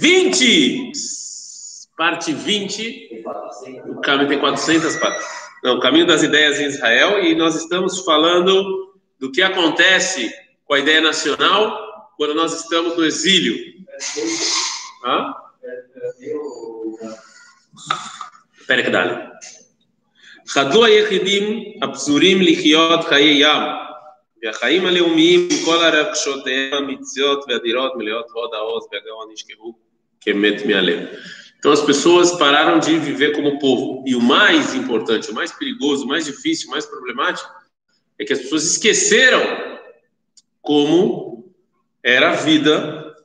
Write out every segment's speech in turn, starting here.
20! Parte 20. O caminho tem 400 partes. Não, o caminho das ideias em Israel. E nós estamos falando do que acontece com a ideia nacional quando nós estamos no exílio. Hã? פרק ד' חדלו היחידים הפזורים לחיות חיי ים, והחיים הלאומיים עם כל הרגשותיהם האמיציות והדירות מלאות הוד העוז והגאון נשכחו Kemet Mialem. Então as pessoas pararam de viver como povo. E o mais importante, o mais perigoso, o mais difícil, o mais problemático é que as pessoas esqueceram como era a vida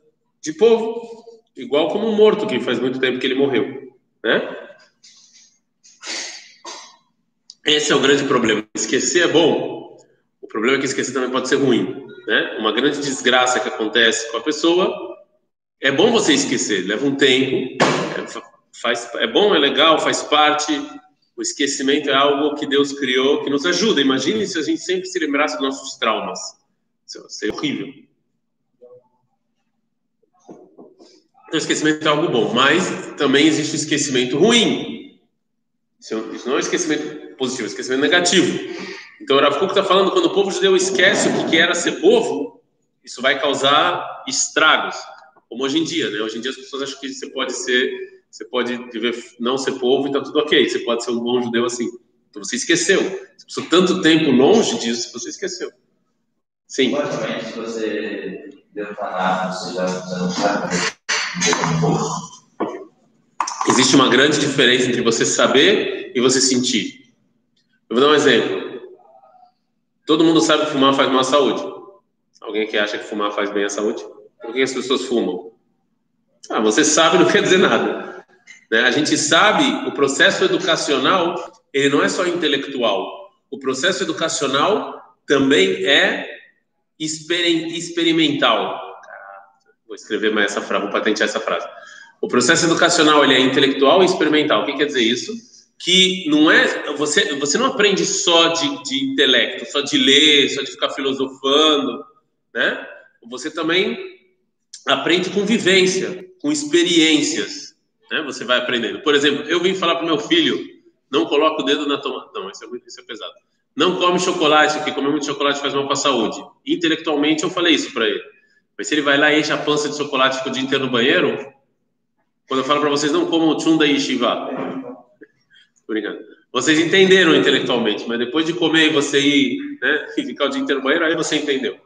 de povo, igual como um morto que faz muito tempo que ele morreu, né? Esse é o grande problema. Esquecer é bom. O problema é que esquecer também pode ser ruim, né? Uma grande desgraça que acontece com a pessoa é bom você esquecer. Leva um tempo. É, faz, é bom, é legal, faz parte. O esquecimento é algo que Deus criou que nos ajuda. Imagine se a gente sempre se lembrasse dos nossos traumas. Seria horrível. Então, esquecimento é algo bom, mas também existe o esquecimento ruim. Isso não é esquecimento positivo, esquecimento negativo. Então, o Rav está falando quando o povo judeu esquece o que era ser povo, isso vai causar estragos, como hoje em dia, né? Hoje em dia as pessoas acham que você pode ser, você pode não ser povo e tá tudo ok, você pode ser um bom judeu assim. Então você esqueceu. Você passou tanto tempo longe disso, você esqueceu. Sim. Basicamente, você deu falar, você já não sabe Existe uma grande diferença entre você saber e você sentir. Eu vou dar um exemplo. Todo mundo sabe que fumar faz mal à saúde. Alguém que acha que fumar faz bem à saúde? Por que as pessoas fumam? Ah, você sabe não quer dizer nada. Né? A gente sabe o processo educacional, ele não é só intelectual. O processo educacional também é experimental. Vou escrever mais essa frase, vou patentear essa frase. O processo educacional ele é intelectual e experimental. O que quer dizer isso? que não é você você não aprende só de, de intelecto, só de ler, só de ficar filosofando, né? Você também aprende com vivência, com experiências, né? Você vai aprendendo. Por exemplo, eu vim falar para meu filho, não coloca o dedo na tomada, não, isso é muito, isso é pesado. Não come chocolate, porque comer muito chocolate faz mal para a saúde. Intelectualmente eu falei isso para ele. Mas se ele vai lá e enche a pança de chocolate fica o dia inteiro no banheiro, quando eu falo para vocês não comam chunda e shiva, Obrigado. Vocês entenderam intelectualmente, mas depois de comer e você ir, né, ficar o dia inteiro no banheiro, aí você entendeu.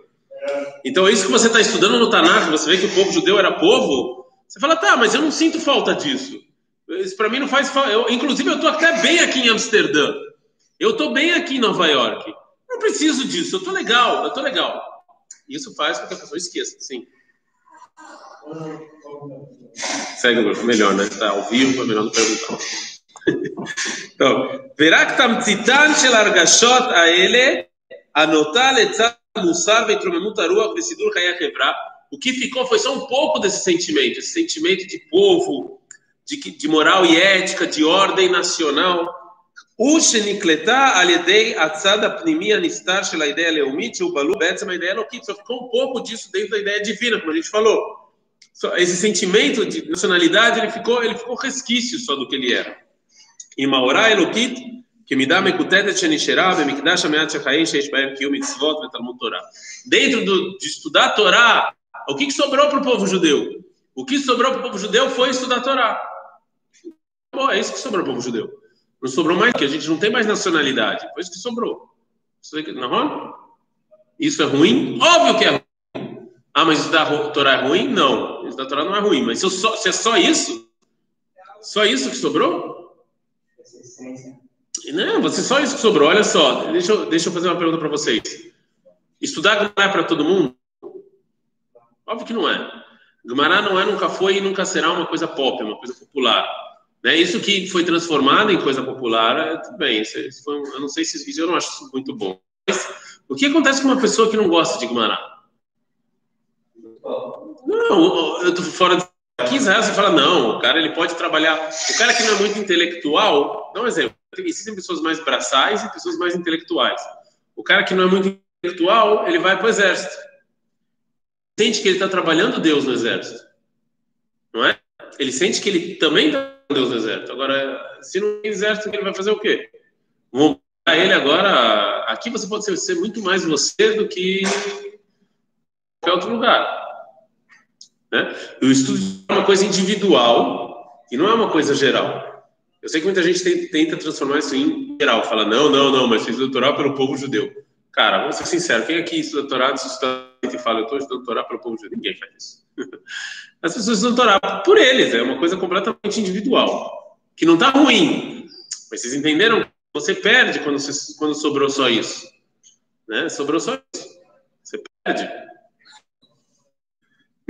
Então, isso que você está estudando no Tanakh, você vê que o povo judeu era povo, você fala, tá, mas eu não sinto falta disso. Isso para mim não faz falta. Eu, inclusive, eu estou até bem aqui em Amsterdã. Eu estou bem aqui em Nova York. Não preciso disso, eu estou legal, eu estou legal. Isso faz com que a pessoa esqueça, sim. Segue, melhor, né? Tá ao vivo, é melhor não perguntar. então, verá que tamtzitan shel argashot ele anotá letzat והתרוממות הרוח וסידור חיי החברה, o que ficou foi só um pouco desse sentimento, esse sentimento de povo, de, de moral e ética, de ordem nacional. הוא שנקלטה על ידי הצד הפנימי הנסתר של האידאה הלאומית, שהוא בלו בעצם האידאה האלוקית, só ficou um pouco disso dentro da ideia divina, como a gente falou. Esse sentimento de nacionalidade, ele ficou, ele ficou resquício só do que ele era. עם ההוראה האלוקית Dentro do, de estudar a Torá, o que, que sobrou para o povo judeu? O que sobrou para o povo judeu foi estudar a Torá. É isso que sobrou para o povo judeu. Não sobrou mais que a gente não tem mais nacionalidade. Foi isso que sobrou. Isso é ruim? Óbvio que é ruim. Ah, mas estudar a Torá é ruim? Não. Estudar a Torá não é ruim. Mas se, só, se é só isso? Só isso que sobrou? Essência. Não, você só isso que sobrou. Olha só, deixa eu, deixa eu fazer uma pergunta para vocês. Estudar não é para todo mundo? Óbvio que não é. Gumará não é, nunca foi e nunca será uma coisa pop, uma coisa popular. Né? Isso que foi transformado em coisa popular, é, tudo bem. Isso, isso foi, eu não sei se eu não acho isso muito bom. Mas o que acontece com uma pessoa que não gosta de Gumará? Não, eu tô fora de Aqui você fala, não, o cara ele pode trabalhar. O cara que não é muito intelectual, dá um exemplo. Existem pessoas mais braçais e pessoas mais intelectuais. O cara que não é muito intelectual, ele vai para o exército. Sente que ele está trabalhando Deus no exército. Não é? ele sente que ele também está com Deus no exército. Agora, se não tem exército, ele vai fazer o quê? Vão para ele agora. Aqui você pode ser, ser muito mais você do que qualquer outro lugar. Né? O estudo é uma coisa individual e não é uma coisa geral. Eu sei que muita gente tenta transformar isso em geral, fala, não, não, não, mas fiz doutorado pelo povo judeu. Cara, vamos ser sinceros, quem aqui estuda doutorado, se estuda e fala, eu estou estudando doutorado pelo povo judeu? Ninguém faz isso. As pessoas estudam doutorado por eles, é uma coisa completamente individual, que não está ruim, mas vocês entenderam? Você perde quando, você, quando sobrou só isso. Né? Sobrou só isso. Você perde.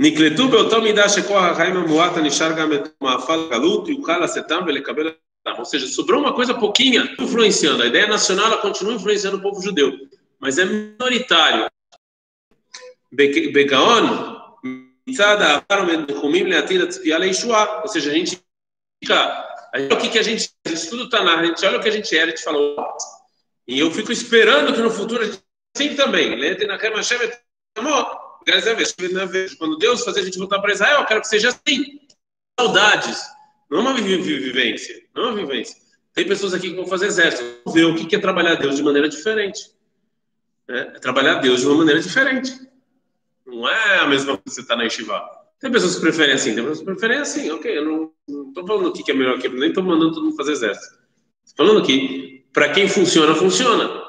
נקלטו באותו מידה שכוח החיים המועט הנשאר גם את מאפל גלות, יוכל לשאתם ולקבל ou seja, sobrou uma coisa pouquinha influenciando. A ideia nacional ela continua influenciando o povo judeu, mas é minoritário. Begaon, ou seja, a gente fica. Olha o que, que a gente. A gente estuda o Tanar, a gente olha o que a gente era, a gente falou. E eu fico esperando que no futuro a gente assim também. quando Deus fazer a gente voltar para Israel, eu quero que seja assim. Saudades. Não é uma vivência. Não é uma vivência. Tem pessoas aqui que vão fazer exército. Vão ver o que é trabalhar Deus de maneira diferente. É, é trabalhar Deus de uma maneira diferente. Não é a mesma coisa que você está na Yeshiva. Tem pessoas que preferem assim, tem pessoas que preferem assim. Ok, eu não estou falando o que é melhor que nem estou mandando todo mundo fazer exército. Estou falando que para quem funciona, funciona.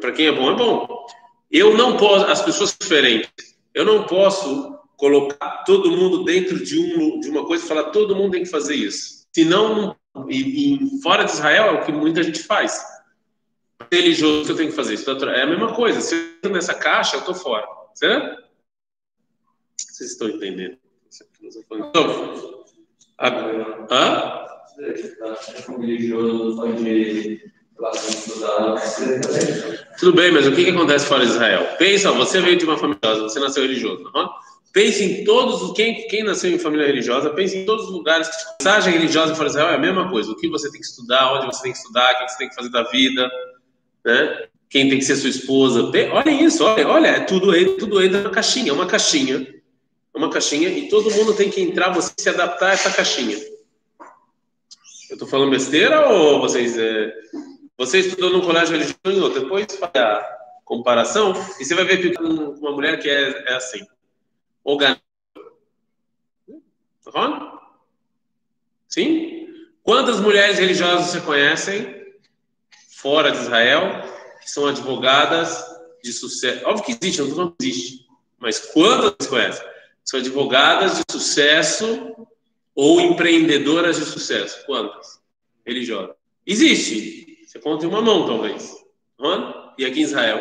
Para quem é bom, é bom. Eu não posso, as pessoas diferentes, eu não posso colocar todo mundo dentro de, um, de uma coisa e falar todo mundo tem que fazer isso. Senão, e, e fora de Israel é o que muita gente faz. Religioso eu tenho que fazer isso. É a mesma coisa. Se eu estou nessa caixa, eu estou fora. Certo? Vocês estão entendendo? Então, a, hã? Religioso pode tudo bem, mas o que, que acontece fora de Israel? Pensa, você veio de uma família religiosa, você nasceu religioso, não? Pense em todos os quem, quem nasceu em família religiosa, pense em todos os lugares que a mensagem religiosa fora de Israel é a mesma coisa. O que você tem que estudar, onde você tem que estudar, o que você tem que fazer da vida, né? Quem tem que ser sua esposa. Olha isso, olha, olha, é tudo, tudo entra na caixinha, é uma caixinha. É uma caixinha e todo mundo tem que entrar, você se adaptar a essa caixinha. Eu estou falando besteira ou vocês é, você estudou num colégio religioso depois faz a comparação e você vai ver que uma mulher que é, é assim. Organ... Tá falando? Sim? Quantas mulheres religiosas você conhecem fora de Israel que são advogadas de sucesso? Óbvio que existe, não estou existe. Mas quantas você conhece? São advogadas de sucesso ou empreendedoras de sucesso? Quantas? Religiosas. Existe. Você conta em uma mão, talvez. Não E aqui em Israel?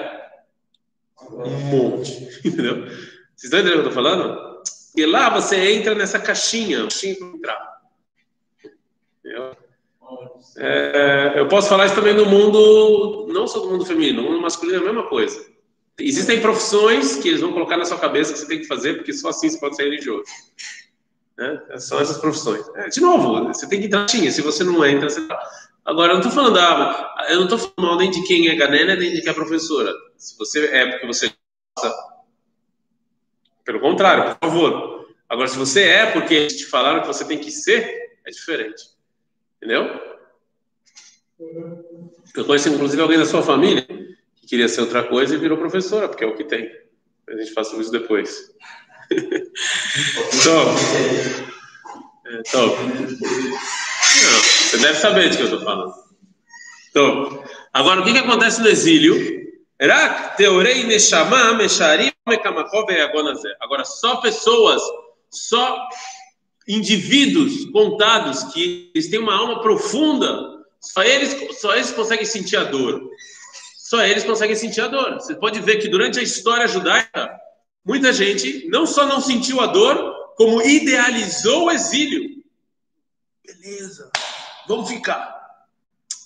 Um monte. Entendeu? Vocês estão entendendo o que eu estou falando? E lá você entra nessa caixinha, caixinha para entrar. É, eu posso falar isso também no mundo, não só do mundo feminino, no mundo masculino é a mesma coisa. Existem profissões que eles vão colocar na sua cabeça que você tem que fazer, porque só assim você pode ser religioso. Né? São essas profissões. É, de novo, você tem que entrar. Se você não entra, você tá. Agora, eu não estou falando, ah, eu não estou falando mal nem de quem é ganena, nem de quem é professora. Se você é porque você gosta, pelo contrário, por favor. Agora, se você é porque te falaram que você tem que ser, é diferente. Entendeu? Eu conheci, inclusive, alguém da sua família que queria ser outra coisa e virou professora, porque é o que tem. A gente faça isso depois. top. É, top. Você deve saber de que eu estou falando. Então, agora, o que, que acontece no exílio? Agora, só pessoas, só indivíduos contados que eles têm uma alma profunda, só eles, só eles conseguem sentir a dor. Só eles conseguem sentir a dor. Você pode ver que durante a história judaica, muita gente não só não sentiu a dor, como idealizou o exílio. Beleza, vamos ficar.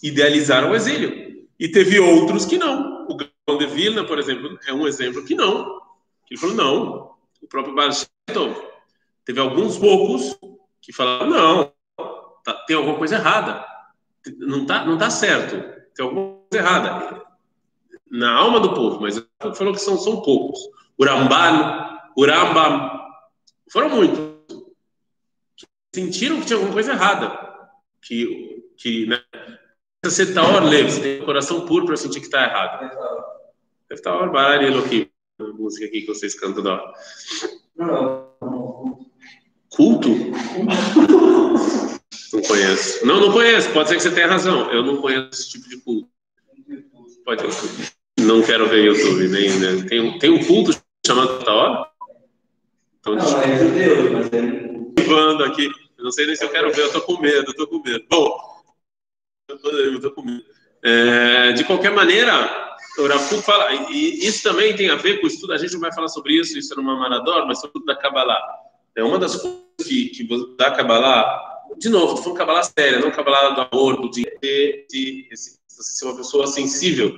Idealizaram o exílio. E teve outros que não. O Gaon de Vilna, por exemplo, é um exemplo que não. Ele falou, não. O próprio Baal Teve alguns poucos que falaram, não, tá, tem alguma coisa errada. Não tá, não tá certo. Tem alguma coisa errada. Na alma do povo, mas falou que são, são poucos. O Ramban, o Rambam, foram muitos sentiram que tinha alguma coisa errada. Que, que né? Você tá você tem um coração puro para sentir que está errado. Deve estar hora barulho aqui, música aqui que vocês cantam da hora. Culto? Não conheço. Não, não conheço. Pode ser que você tenha razão. Eu não conheço esse tipo de culto. Pode. Não quero ver YouTube. Nem, né? tem, um, tem um culto chamado da hora? Então, não, é judeu, mas é. aqui. Eu não sei nem se eu quero ver. Eu tô com medo. Eu tô com medo. Bom, eu tô, eu tô com medo. É, de qualquer maneira, o Rafu fala, e isso também tem a ver com o estudo, a gente não vai falar sobre isso, isso é numa Marador, mas sobre da Kabbalah. É uma das coisas que, que da Kabbalah, de novo, estou falando Kabbalah séria, não Kabbalah do amor, do dinheiro, de, de ser uma pessoa sensível,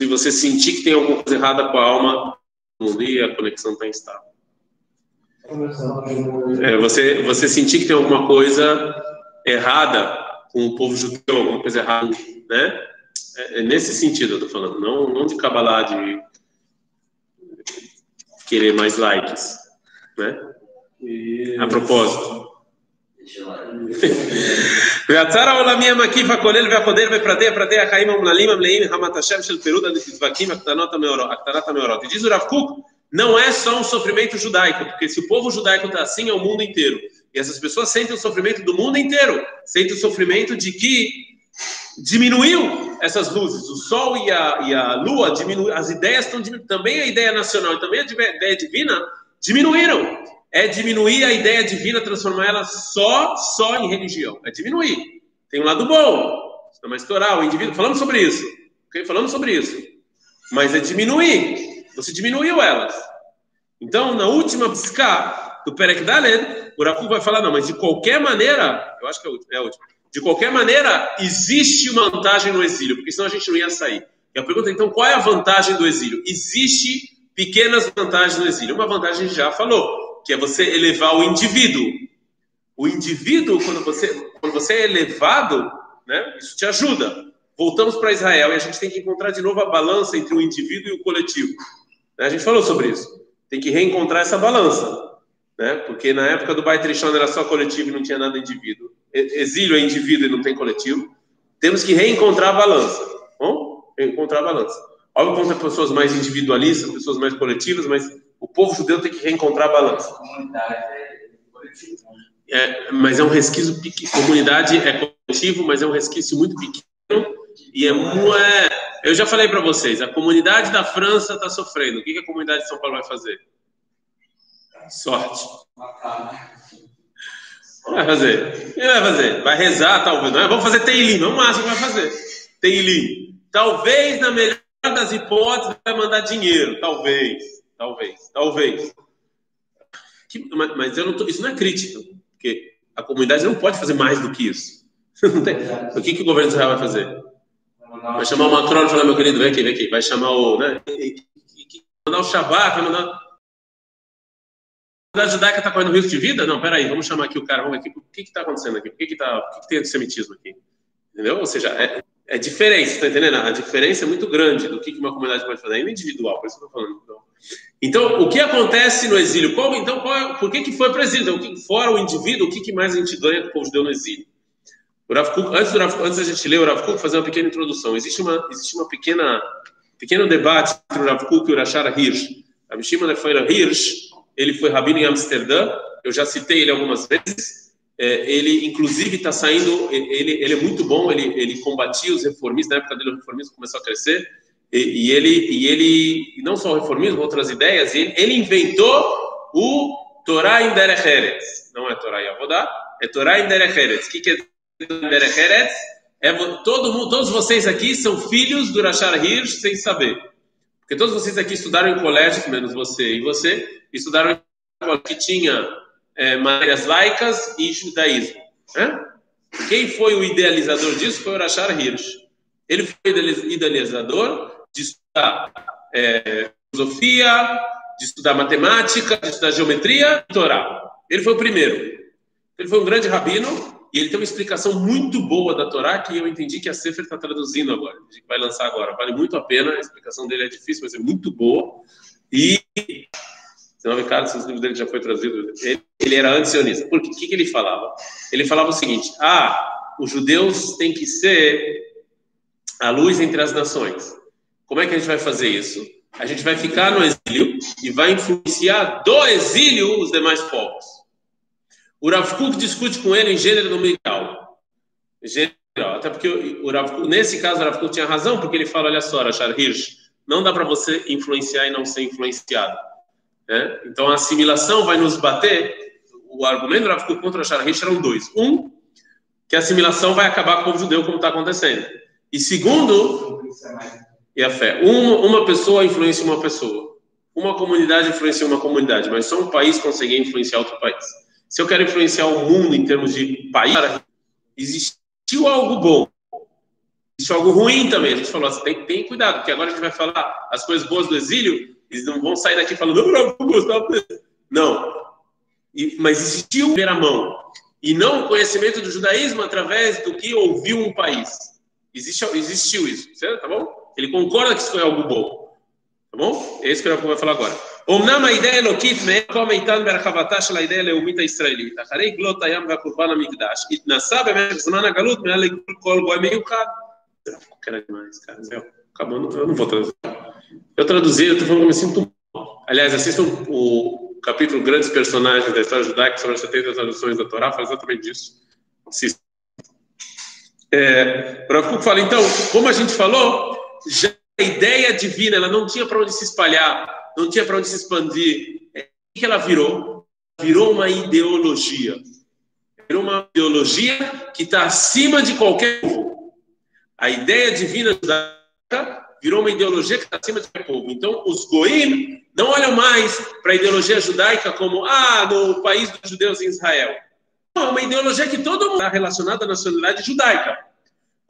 se você sentir que tem alguma coisa errada com a alma, e a conexão está instável. É, você, você sentir que tem alguma coisa errada com o povo judeu, alguma coisa errada, né? É, é nesse sentido eu estou falando, não, não de Kabbalah, de querer mais likes, né? A propósito. ועצר העולמי המקיף הכולל והחודר בפרטי הפרטי החיים המונהלים המלאים רמת השם של פירוד הנתבקים הקטנת המאורות. E diz o Rav Kuk, não é só um sofrimento judaico, porque se o povo judaico está assim, é o mundo inteiro. E essas pessoas sentem o sofrimento do mundo inteiro. Sentem o sofrimento de que diminuiu essas luzes. O sol e a, e a lua diminuíram. As ideias estão diminuindo. Também a ideia nacional e também a ideia divina diminuíram é diminuir a ideia divina, transformar ela só, só em religião. É diminuir. Tem um lado bom, é uma estourar o indivíduo. Falamos sobre isso. Okay? Falamos sobre isso. Mas é diminuir. Você diminuiu elas. Então, na última psica do Perek Daled, o Rafu vai falar, não, mas de qualquer maneira, eu acho que é é a última. De qualquer maneira, existe uma vantagem no exílio, porque senão a gente não ia sair. E a pergunta, então, qual é a vantagem do exílio? Existe pequenas vantagens no exílio. Uma vantagem a gente já falou que é você elevar o indivíduo. O indivíduo, quando você, quando você é elevado, né, isso te ajuda. Voltamos para Israel e a gente tem que encontrar de novo a balança entre o indivíduo e o coletivo. A gente falou sobre isso. Tem que reencontrar essa balança. Né, porque na época do Beit Rishon era só coletivo e não tinha nada indivíduo. Exílio é indivíduo e não tem coletivo. Temos que reencontrar a balança. Bom? Reencontrar a balança. Óbvio que vão ter pessoas mais individualistas, pessoas mais coletivas, mas o povo judeu tem que reencontrar a balança. É, mas é um resquício pequeno. Comunidade é coletivo, mas é um resquício muito pequeno. E é, é eu já falei para vocês, a comunidade da França está sofrendo. O que, que a comunidade de São Paulo vai fazer? Sorte. Vai fazer. O que vai fazer? Vai rezar, talvez. Não é? Vamos fazer Teilim, não é o máximo que vai fazer. Teilim. Talvez, na melhor das hipóteses, vai mandar dinheiro. Talvez. Talvez, talvez. Mas, mas eu não tô, isso não é crítica, porque a comunidade não pode fazer mais do que isso. O que, que o governo de Israel vai fazer? Vai chamar o Macron e falar, meu querido, vem aqui, vem aqui. Vai chamar o. Né, mandar o Shabbat, vai mandar. A comunidade judaica está correndo risco de vida? Não, peraí, vamos chamar aqui o cara, vamos aqui, o que está acontecendo aqui? Por que, que, tá, por que, que tem antissemitismo aqui? Entendeu? Ou seja, é, é diferente, está entendendo? A diferença é muito grande do que uma comunidade pode fazer, ainda individual, por isso que eu estou falando. Então, então, o que acontece no exílio? Qual, então, qual, é, por que, que foi para o exílio? Então, o que, fora o indivíduo, o que, que mais a gente ganha que o judeu no exílio? O Rav Kuk, antes, do Rav, antes da gente ler o Rav Kuk, fazer uma pequena introdução. Existe uma, existe uma pequena pequeno debate entre o Rav Kuk e o Rashara Hirsch. A Mishima Lefeira Hirsch, ele foi rabino em Amsterdã, eu já citei ele algumas vezes. É, ele, inclusive, está saindo, ele, ele é muito bom, ele, ele combatia os reformistas, na época dele o reformismo começou a crescer, e, e, ele, e ele, não só o reformismo, outras ideias, ele, ele inventou o Torah em Derech Eretz. Não é Torah Yavodá, é Torah em Derech Eretz. Que, que é todo mundo, todos vocês aqui são filhos do Rashar Hirsch sem saber. Porque todos vocês aqui estudaram em colégio, menos você e você, estudaram em colégio que tinha é, matérias laicas e judaísmo. Quem foi o idealizador disso foi o Rashar Hirsch. Ele foi idealizador de estudar é, filosofia, de estudar matemática, de estudar geometria e Torá. Ele foi o primeiro. Ele foi um grande rabino e ele tem uma explicação muito boa da Torá que eu entendi que a Sefer está traduzindo agora, que vai lançar agora. Vale muito a pena, a explicação dele é difícil, mas é muito boa. E Senão, Ricardo, se o livro dele já foi traduzido, ele, ele era anti-sionista. Por que, que ele falava? Ele falava o seguinte: ah, os judeus têm que ser a luz entre as nações. Como é que a gente vai fazer isso? A gente vai ficar no exílio e vai influenciar do exílio os demais povos. O Rav Kuk discute com ele em gênero numerical. Gênero, até porque o Rav Kuk, nesse caso o Rav Kuk tinha razão, porque ele fala, olha só, Rachar Hirsch, não dá para você influenciar e não ser influenciado. Né? Então a assimilação vai nos bater. O argumento do Rav contra Sharahish eram dois. Um, que a assimilação vai acabar com o judeu, como está acontecendo. E segundo, e a fé. Uma, uma pessoa influencia uma pessoa. Uma comunidade influencia uma comunidade, mas só um país consegue influenciar outro país. Se eu quero influenciar o mundo em termos de país, existiu algo bom. Existiu algo ruim também. A gente falou assim, tem, tem cuidado, porque agora a gente vai falar as coisas boas do exílio eles não vão sair daqui falando, não, não gostava Não. E, mas existiu primeira mão. E não o conhecimento do judaísmo através do que ouviu um país. Existe, existiu isso, certo? Tá bom? Ele concorda que isso foi algo bom. Tá bom? É isso que eu vou falar agora. אמנם האידאה האלוקית מאיפה איתן בהרחבתה של האידאה הלאומית הישראלית, אחרי גלות הים והחורבן המקדש, התנסה במשך זמן הגלות מעל כל גוי מיוחד. זהו, acabou, eu não vou trazer. Eu traduzi, eu estou falando que eu me sinto mal. Aliás, assistam o capítulo Grandes Personagens da História Judaica sobre as 70 traduções da Torá, fala exatamente isso. Assistam. É, Rav fala, então, como a gente falou, já a ideia divina, ela não tinha para onde se espalhar, não tinha para onde se expandir. É, o que ela virou? Virou uma ideologia. Virou uma ideologia que está acima de qualquer povo. A ideia divina judaica virou uma ideologia que está acima de qualquer povo. Então, os goim não olham mais para a ideologia judaica como, ah, no país dos judeus em Israel. Não, é uma ideologia que todo mundo está relacionado à nacionalidade judaica.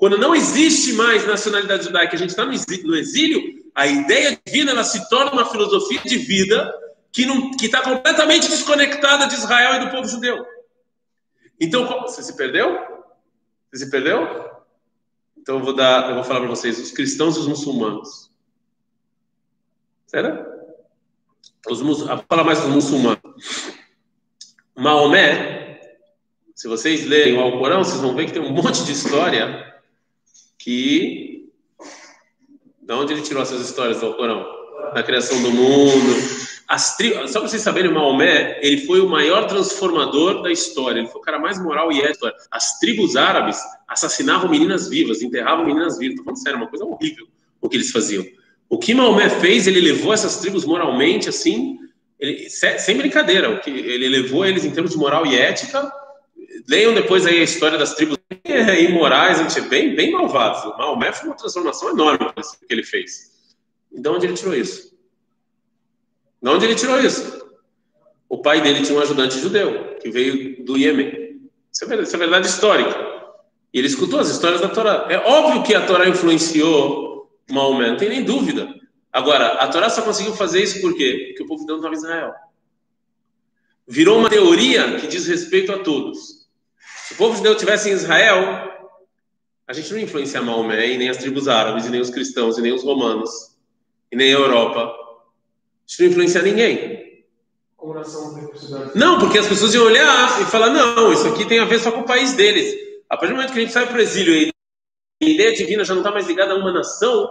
Quando não existe mais nacionalidade judaica, a gente está no exílio, a ideia divina ela se torna uma filosofia de vida que está completamente desconectada de Israel e do povo judeu. Então, você se perdeu? Você se perdeu? Então eu vou dar, eu vou falar para vocês, os cristãos e os muçulmanos. Será? Os, vou falar mais dos muçulmanos. Maomé, se vocês lerem o Alcorão, vocês vão ver que tem um monte de história que. De onde ele tirou essas histórias do Alcorão? Da criação do mundo, as tri... Só para vocês saberem, Maomé, ele foi o maior transformador da história. Ele foi o cara mais moral e ético. As tribos árabes assassinavam meninas vivas, enterravam meninas vivas. Estou falando sério, uma coisa horrível o que eles faziam. O que Maomé fez, ele levou essas tribos moralmente, assim, ele, sem brincadeira, o que ele levou eles em termos de moral e ética. Leiam depois aí a história das tribos imorais, bem, bem malvados. O Maomé foi uma transformação enorme que ele fez. De onde ele tirou isso? De onde ele tirou isso? O pai dele tinha um ajudante judeu, que veio do Iêmen. Isso é verdade, isso é verdade histórica. E ele escutou as histórias da Torá. É óbvio que a Torá influenciou Maomé, não tem nem dúvida. Agora, a Torá só conseguiu fazer isso por quê? Porque o povo não estava em Israel. Virou uma teoria que diz respeito a todos. Se o povo judeu estivesse em Israel, a gente não ia influenciar Maomé, e nem as tribos árabes, e nem os cristãos, e nem os romanos, e nem a Europa. Isso não influencia ninguém. Não, porque as pessoas iam olhar e falar: não, isso aqui tem a ver só com o país deles. A partir do momento que a gente sai para o exílio e a ideia divina já não está mais ligada a uma nação,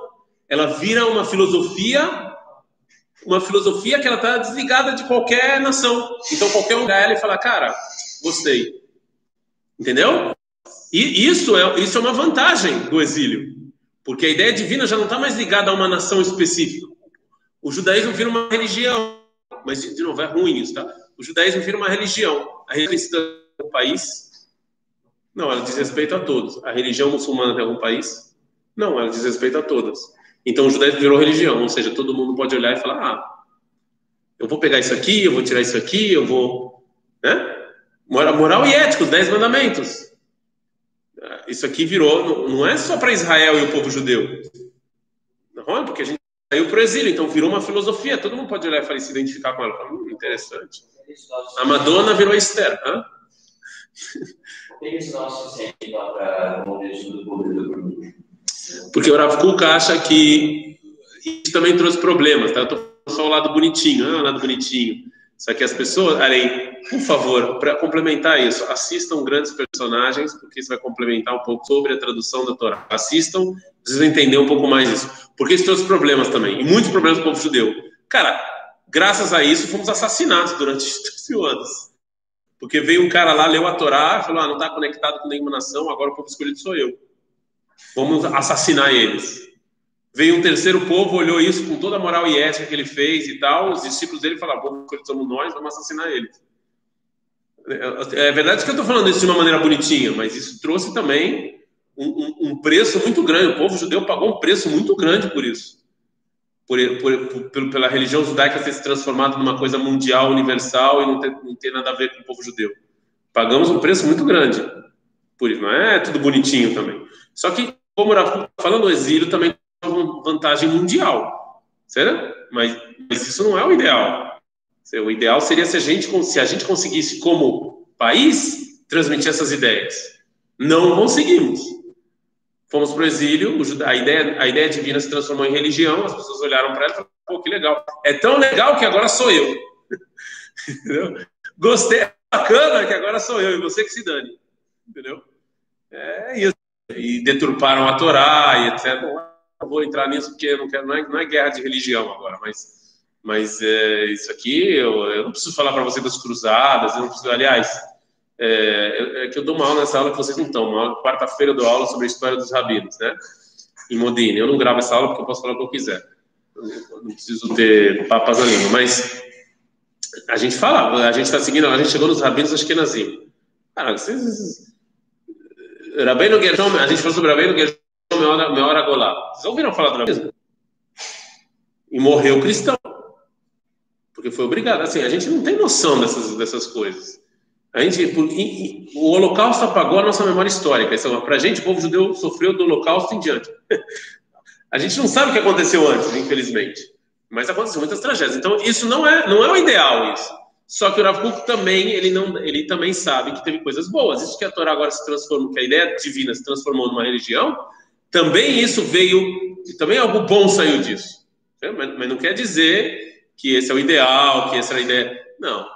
ela vira uma filosofia, uma filosofia que ela está desligada de qualquer nação. Então qualquer um ela e fala: cara, gostei. Entendeu? E isso é, isso é uma vantagem do exílio. Porque a ideia divina já não está mais ligada a uma nação específica. O judaísmo vira uma religião, mas de novo é ruim isso, tá? O judaísmo vira uma religião. A religião do país, não, ela diz respeito a todos. A religião muçulmana tem algum país? Não, ela diz respeito a todas. Então o judaísmo virou religião, ou seja, todo mundo pode olhar e falar: ah, eu vou pegar isso aqui, eu vou tirar isso aqui, eu vou, né? Moral e ética, os dez mandamentos. Isso aqui virou, não é só para Israel e o povo judeu. Não é porque a gente saiu para o exílio, então virou uma filosofia. Todo mundo pode olhar e se identificar com ela. Fala, hum, interessante. A Madonna virou Esther. Hã? Porque o Rav Kuk acha que isso também trouxe problemas. Tá? Eu estou só o lado bonitinho, ah, o lado bonitinho. Só que as pessoas, Arei, por favor, para complementar isso, assistam grandes personagens, porque isso vai complementar um pouco sobre a tradução da Torá. Assistam, precisam entender um pouco mais isso. Porque isso trouxe problemas também, e muitos problemas para o povo judeu. Cara, graças a isso, fomos assassinados durante 13 anos. Porque veio um cara lá, leu a Torá, falou: ah, não está conectado com nenhuma nação, agora o povo escolhido sou eu. Vamos assassinar eles. Veio um terceiro povo, olhou isso com toda a moral e ética que ele fez e tal. Os discípulos dele falaram: bom, somos nós, vamos assassinar eles. É, é verdade que eu estou falando isso de uma maneira bonitinha, mas isso trouxe também um, um, um, preço muito grande. O povo judeu pagou um preço muito grande por isso. Por, por, por, pela religião judaica ter se transformado numa coisa mundial, universal e não ter, não ter nada a ver com o povo judeu. Pagamos um preço muito grande por isso. Não é tudo bonitinho também. Só que, como eu falando, o exílio também vantagem mundial, certo? Mas, mas, isso não é o ideal. O ideal seria se a gente, se a gente conseguisse, como país, transmitir essas ideias. Não conseguimos. Fomos para o exílio, a ideia, a ideia divina se transformou em religião, as pessoas olharam para ela e falaram, pô, que legal. É tão legal que agora sou eu. Gostei, é bacana que agora sou eu, e você que se dane. Entendeu? É isso. E deturparam a Torá e etc. Vou entrar nisso porque não, quero, não, é, não é guerra de religião agora, mas, mas é, isso aqui eu, eu não preciso falar para você das cruzadas, eu não preciso, aliás, é, é, que eu dou uma aula nessa aula que vocês não estão. Quarta-feira eu dou aula sobre a história dos rabinos, né? Em Modine. Eu não gravo essa aula porque eu posso falar o que eu quiser. Eu não preciso ter papas na língua, mas a gente fala, a gente está seguindo, a gente chegou nos rabinos Ashkenazim. Cara, vocês. Rabino Gershom, a gente falou sobre Rabino Gershom Meor Agolá. Vocês ouviram falar do rabinismo? E morreu cristão. Porque foi obrigado. Assim, a gente não tem noção dessas, dessas coisas. A gente, por, e, e, o Holocausto apagou a nossa memória histórica. Para a gente, o povo judeu sofreu do Holocausto em diante. a gente não sabe o que aconteceu antes, infelizmente. Mas aconteceu muitas tragédias. Então, isso não é, não é o ideal, isso. Só que o Rav Kuk também, ele, não, ele também sabe que teve coisas boas. Isso que a Torá agora se transformou, que a ideia divina se transformou numa religião, também isso veio, também algo bom saiu disso. Mas, mas não quer dizer que esse é o ideal, que essa é a ideia. Não.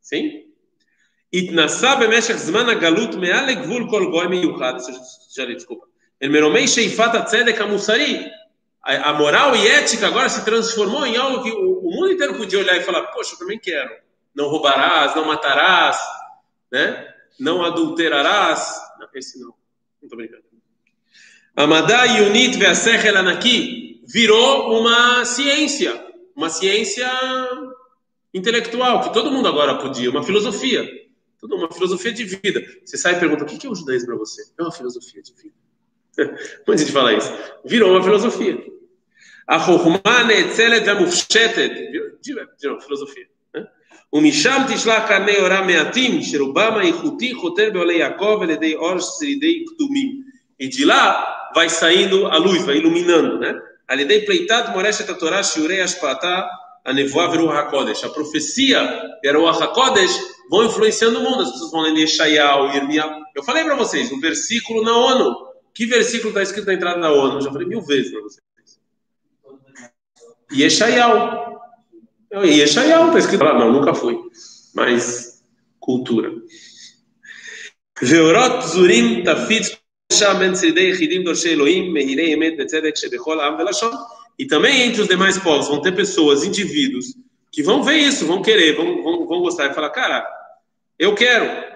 Sim? התנסה במשך זמן הגלות מעל לגבול כל גוי מיוחד, desculpa, ele מרומי שאיפת הצדק המוסרי, a moral e ética agora se transformou em algo que o, o mundo inteiro podia olhar e falar, poxa, eu também quero. Não roubarás, não matarás, né? não adulterarás. Não, esse não, não estou brincando. Amadá Yunit Veasechel Anaki virou uma ciência, uma ciência intelectual, que todo mundo agora podia, uma filosofia, toda uma filosofia de vida. Você sai e pergunta, o que é o judaísmo para você? É uma filosofia de vida. Quando a gente fala isso, virou uma filosofia. A Chokhmah Neetzelet Vamufshetet, virou filosofia. ומשם תשלח קרני אורה מעטים, שרובם האיכותי חותר בעולי יעקב על ידי אור שרידי קדומים. e de lá vai saindo a luz, vai iluminando, né? Alidei pleitat moreshet a Torá shiurei a nevoa veru HaKodesh. A profecia era o HaKodesh vão influenciando o mundo. As pessoas vão lendo Yeshayahu, Irmiah. Eu falei para vocês, um versículo na ONU. Que versículo está escrito na entrada da ONU? Eu já falei mil vezes para vocês. Yeshayahu. Yeshayahu está escrito lá. Não, nunca fui. Mas cultura. Veorot Zurim Tafid e também entre os demais povos vão ter pessoas, indivíduos, que vão ver isso, vão querer, vão, vão, vão gostar e falar, cara, eu quero.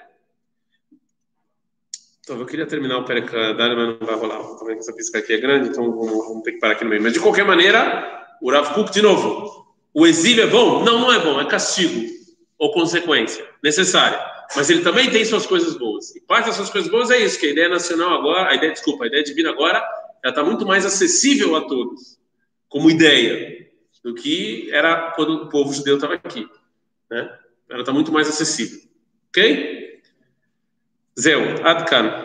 Então, eu queria terminar o Perecadário, mas não vai rolar. Também essa pista aqui é grande, então vamos, vamos, ter que parar aqui no meio. Mas de qualquer maneira, o Rav Kuk, de novo, o exílio é bom? Não, não é bom, é castigo ou consequência necessária mas ele também tem suas coisas boas. E parte das suas coisas boas é isso, que a ideia nacional agora, a ideia, desculpa, a ideia divina agora, ela está muito mais acessível a todos, como ideia, do que era quando o povo judeu estava aqui. Né? Ela está muito mais acessível. Ok? Zéu, Adkan.